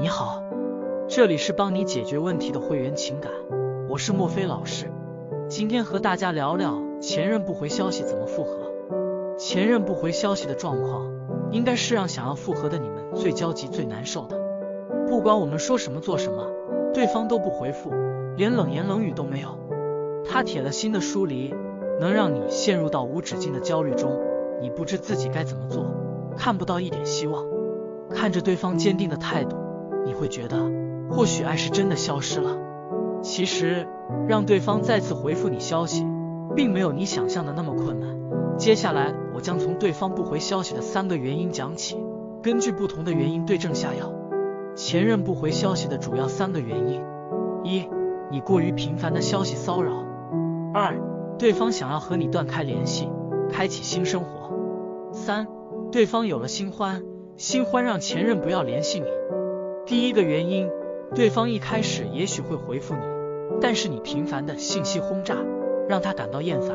你好，这里是帮你解决问题的会员情感，我是莫非老师，今天和大家聊聊前任不回消息怎么复合。前任不回消息的状况，应该是让想要复合的你们最焦急、最难受的。不管我们说什么、做什么，对方都不回复，连冷言冷语都没有。他铁了心的疏离，能让你陷入到无止境的焦虑中，你不知自己该怎么做，看不到一点希望。看着对方坚定的态度。你会觉得，或许爱是真的消失了。其实，让对方再次回复你消息，并没有你想象的那么困难。接下来，我将从对方不回消息的三个原因讲起，根据不同的原因对症下药。前任不回消息的主要三个原因：一、你过于频繁的消息骚扰；二、对方想要和你断开联系，开启新生活；三、对方有了新欢，新欢让前任不要联系你。第一个原因，对方一开始也许会回复你，但是你频繁的信息轰炸让他感到厌烦，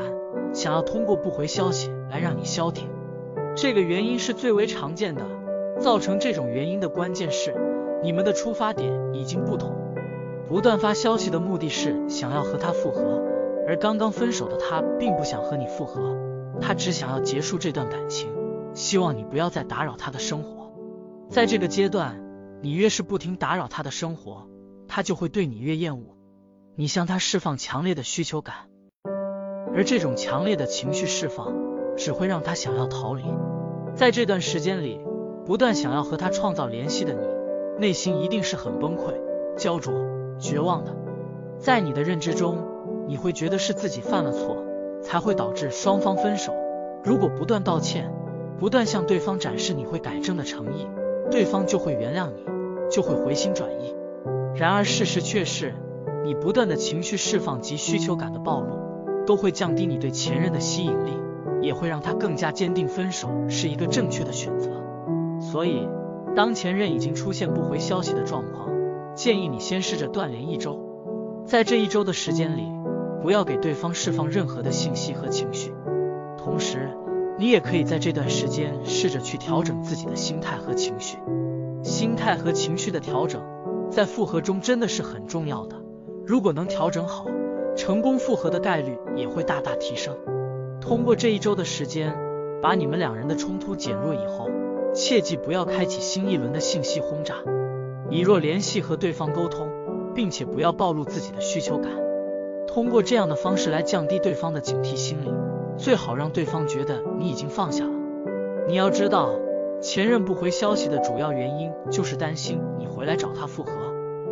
想要通过不回消息来让你消停。这个原因是最为常见的，造成这种原因的关键是你们的出发点已经不同。不断发消息的目的是想要和他复合，而刚刚分手的他并不想和你复合，他只想要结束这段感情，希望你不要再打扰他的生活。在这个阶段。你越是不停打扰他的生活，他就会对你越厌恶。你向他释放强烈的需求感，而这种强烈的情绪释放只会让他想要逃离。在这段时间里，不断想要和他创造联系的你，内心一定是很崩溃、焦灼、绝望的。在你的认知中，你会觉得是自己犯了错，才会导致双方分手。如果不断道歉，不断向对方展示你会改正的诚意。对方就会原谅你，就会回心转意。然而事实却是，你不断的情绪释放及需求感的暴露，都会降低你对前任的吸引力，也会让他更加坚定分手是一个正确的选择。所以，当前任已经出现不回消息的状况，建议你先试着断联一周。在这一周的时间里，不要给对方释放任何的信息和情绪，同时。你也可以在这段时间试着去调整自己的心态和情绪，心态和情绪的调整在复合中真的是很重要的。如果能调整好，成功复合的概率也会大大提升。通过这一周的时间，把你们两人的冲突减弱以后，切记不要开启新一轮的信息轰炸，以弱联系和对方沟通，并且不要暴露自己的需求感。通过这样的方式来降低对方的警惕心理。最好让对方觉得你已经放下了。你要知道，前任不回消息的主要原因就是担心你回来找他复合，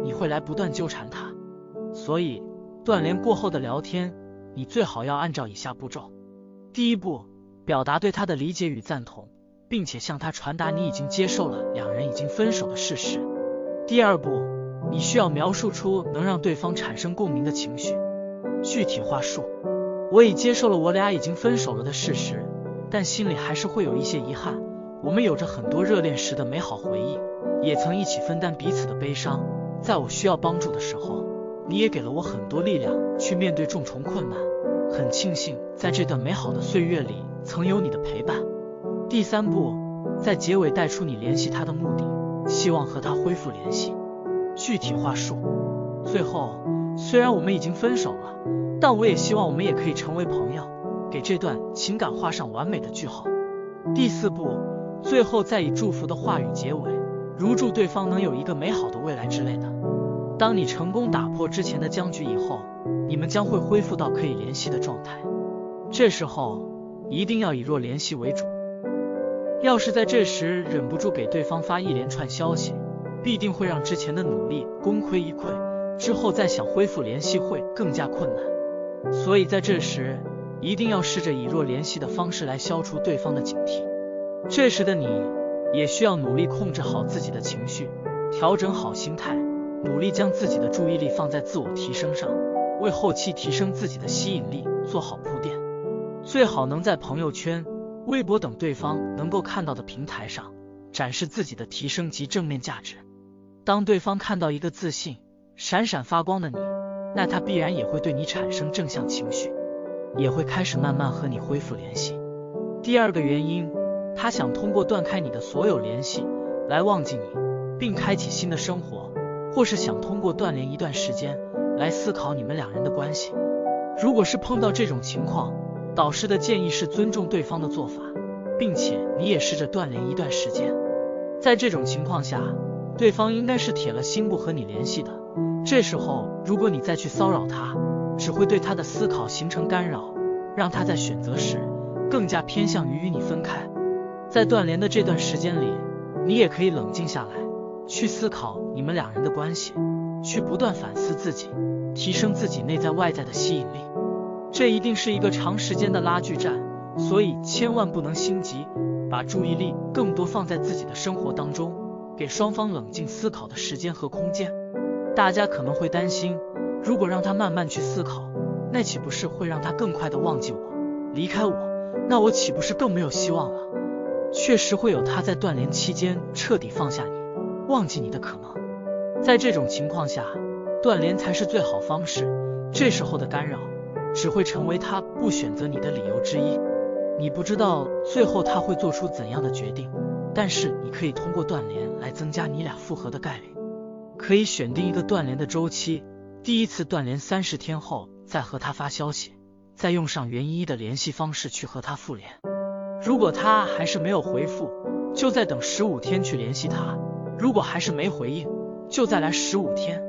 你会来不断纠缠他。所以，断联过后的聊天，你最好要按照以下步骤：第一步，表达对他的理解与赞同，并且向他传达你已经接受了两人已经分手的事实；第二步，你需要描述出能让对方产生共鸣的情绪，具体话术。我已接受了我俩已经分手了的事实，但心里还是会有一些遗憾。我们有着很多热恋时的美好回忆，也曾一起分担彼此的悲伤。在我需要帮助的时候，你也给了我很多力量去面对重重困难。很庆幸在这段美好的岁月里曾有你的陪伴。第三步，在结尾带出你联系他的目的，希望和他恢复联系，具体话术。最后，虽然我们已经分手了。但我也希望我们也可以成为朋友，给这段情感画上完美的句号。第四步，最后再以祝福的话语结尾，如祝对方能有一个美好的未来之类的。当你成功打破之前的僵局以后，你们将会恢复到可以联系的状态。这时候一定要以弱联系为主。要是在这时忍不住给对方发一连串消息，必定会让之前的努力功亏一篑，之后再想恢复联系会更加困难。所以在这时，一定要试着以弱联系的方式来消除对方的警惕。这时的你，也需要努力控制好自己的情绪，调整好心态，努力将自己的注意力放在自我提升上，为后期提升自己的吸引力做好铺垫。最好能在朋友圈、微博等对方能够看到的平台上，展示自己的提升及正面价值。当对方看到一个自信、闪闪发光的你。那他必然也会对你产生正向情绪，也会开始慢慢和你恢复联系。第二个原因，他想通过断开你的所有联系来忘记你，并开启新的生活，或是想通过锻炼一段时间来思考你们两人的关系。如果是碰到这种情况，导师的建议是尊重对方的做法，并且你也试着锻炼一段时间。在这种情况下，对方应该是铁了心不和你联系的。这时候，如果你再去骚扰他，只会对他的思考形成干扰，让他在选择时更加偏向于与你分开。在断联的这段时间里，你也可以冷静下来，去思考你们两人的关系，去不断反思自己，提升自己内在外在的吸引力。这一定是一个长时间的拉锯战，所以千万不能心急，把注意力更多放在自己的生活当中，给双方冷静思考的时间和空间。大家可能会担心，如果让他慢慢去思考，那岂不是会让他更快的忘记我，离开我？那我岂不是更没有希望了？确实会有他在断联期间彻底放下你、忘记你的可能。在这种情况下，断联才是最好方式。这时候的干扰。只会成为他不选择你的理由之一。你不知道最后他会做出怎样的决定，但是你可以通过断联来增加你俩复合的概率。可以选定一个断联的周期，第一次断联三十天后再和他发消息，再用上原一的联系方式去和他复联。如果他还是没有回复，就再等十五天去联系他。如果还是没回应，就再来十五天。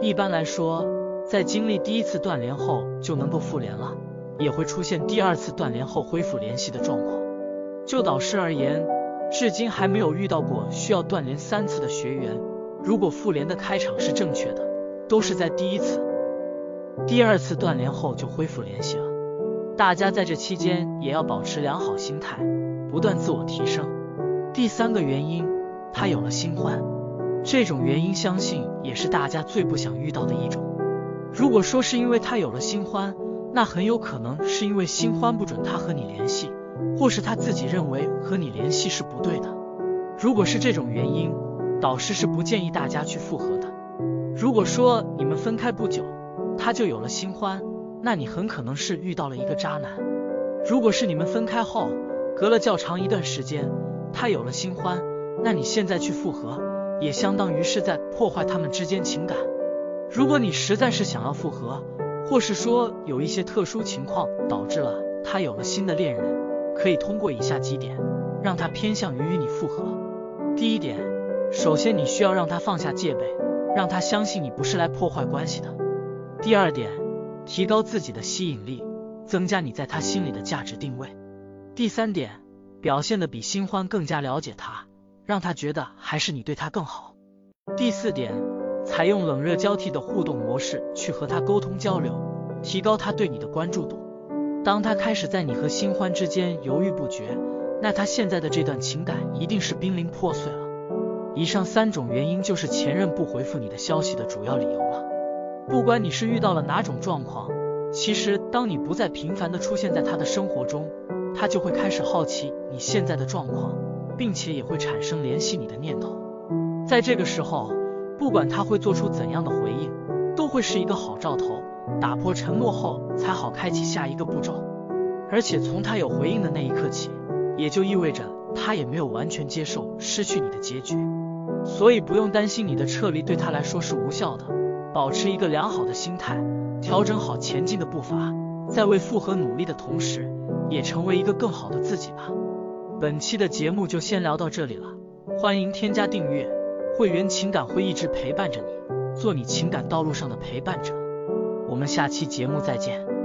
一般来说。在经历第一次断联后就能够复联了，也会出现第二次断联后恢复联系的状况。就导师而言，至今还没有遇到过需要断联三次的学员。如果复联的开场是正确的，都是在第一次、第二次断联后就恢复联系了。大家在这期间也要保持良好心态，不断自我提升。第三个原因，他有了新欢，这种原因相信也是大家最不想遇到的一种。如果说是因为他有了新欢，那很有可能是因为新欢不准他和你联系，或是他自己认为和你联系是不对的。如果是这种原因，导师是不建议大家去复合的。如果说你们分开不久，他就有了新欢，那你很可能是遇到了一个渣男。如果是你们分开后隔了较长一段时间，他有了新欢，那你现在去复合，也相当于是在破坏他们之间情感。如果你实在是想要复合，或是说有一些特殊情况导致了他有了新的恋人，可以通过以下几点让他偏向于与你复合。第一点，首先你需要让他放下戒备，让他相信你不是来破坏关系的。第二点，提高自己的吸引力，增加你在他心里的价值定位。第三点，表现的比新欢更加了解他，让他觉得还是你对他更好。第四点。采用冷热交替的互动模式去和他沟通交流，提高他对你的关注度。当他开始在你和新欢之间犹豫不决，那他现在的这段情感一定是濒临破碎。以上三种原因就是前任不回复你的消息的主要理由了。不管你是遇到了哪种状况，其实当你不再频繁的出现在他的生活中，他就会开始好奇你现在的状况，并且也会产生联系你的念头。在这个时候。不管他会做出怎样的回应，都会是一个好兆头。打破承诺后，才好开启下一个步骤。而且从他有回应的那一刻起，也就意味着他也没有完全接受失去你的结局。所以不用担心你的撤离对他来说是无效的。保持一个良好的心态，调整好前进的步伐，在为复合努力的同时，也成为一个更好的自己吧。本期的节目就先聊到这里了，欢迎添加订阅。会员情感会一直陪伴着你，做你情感道路上的陪伴者。我们下期节目再见。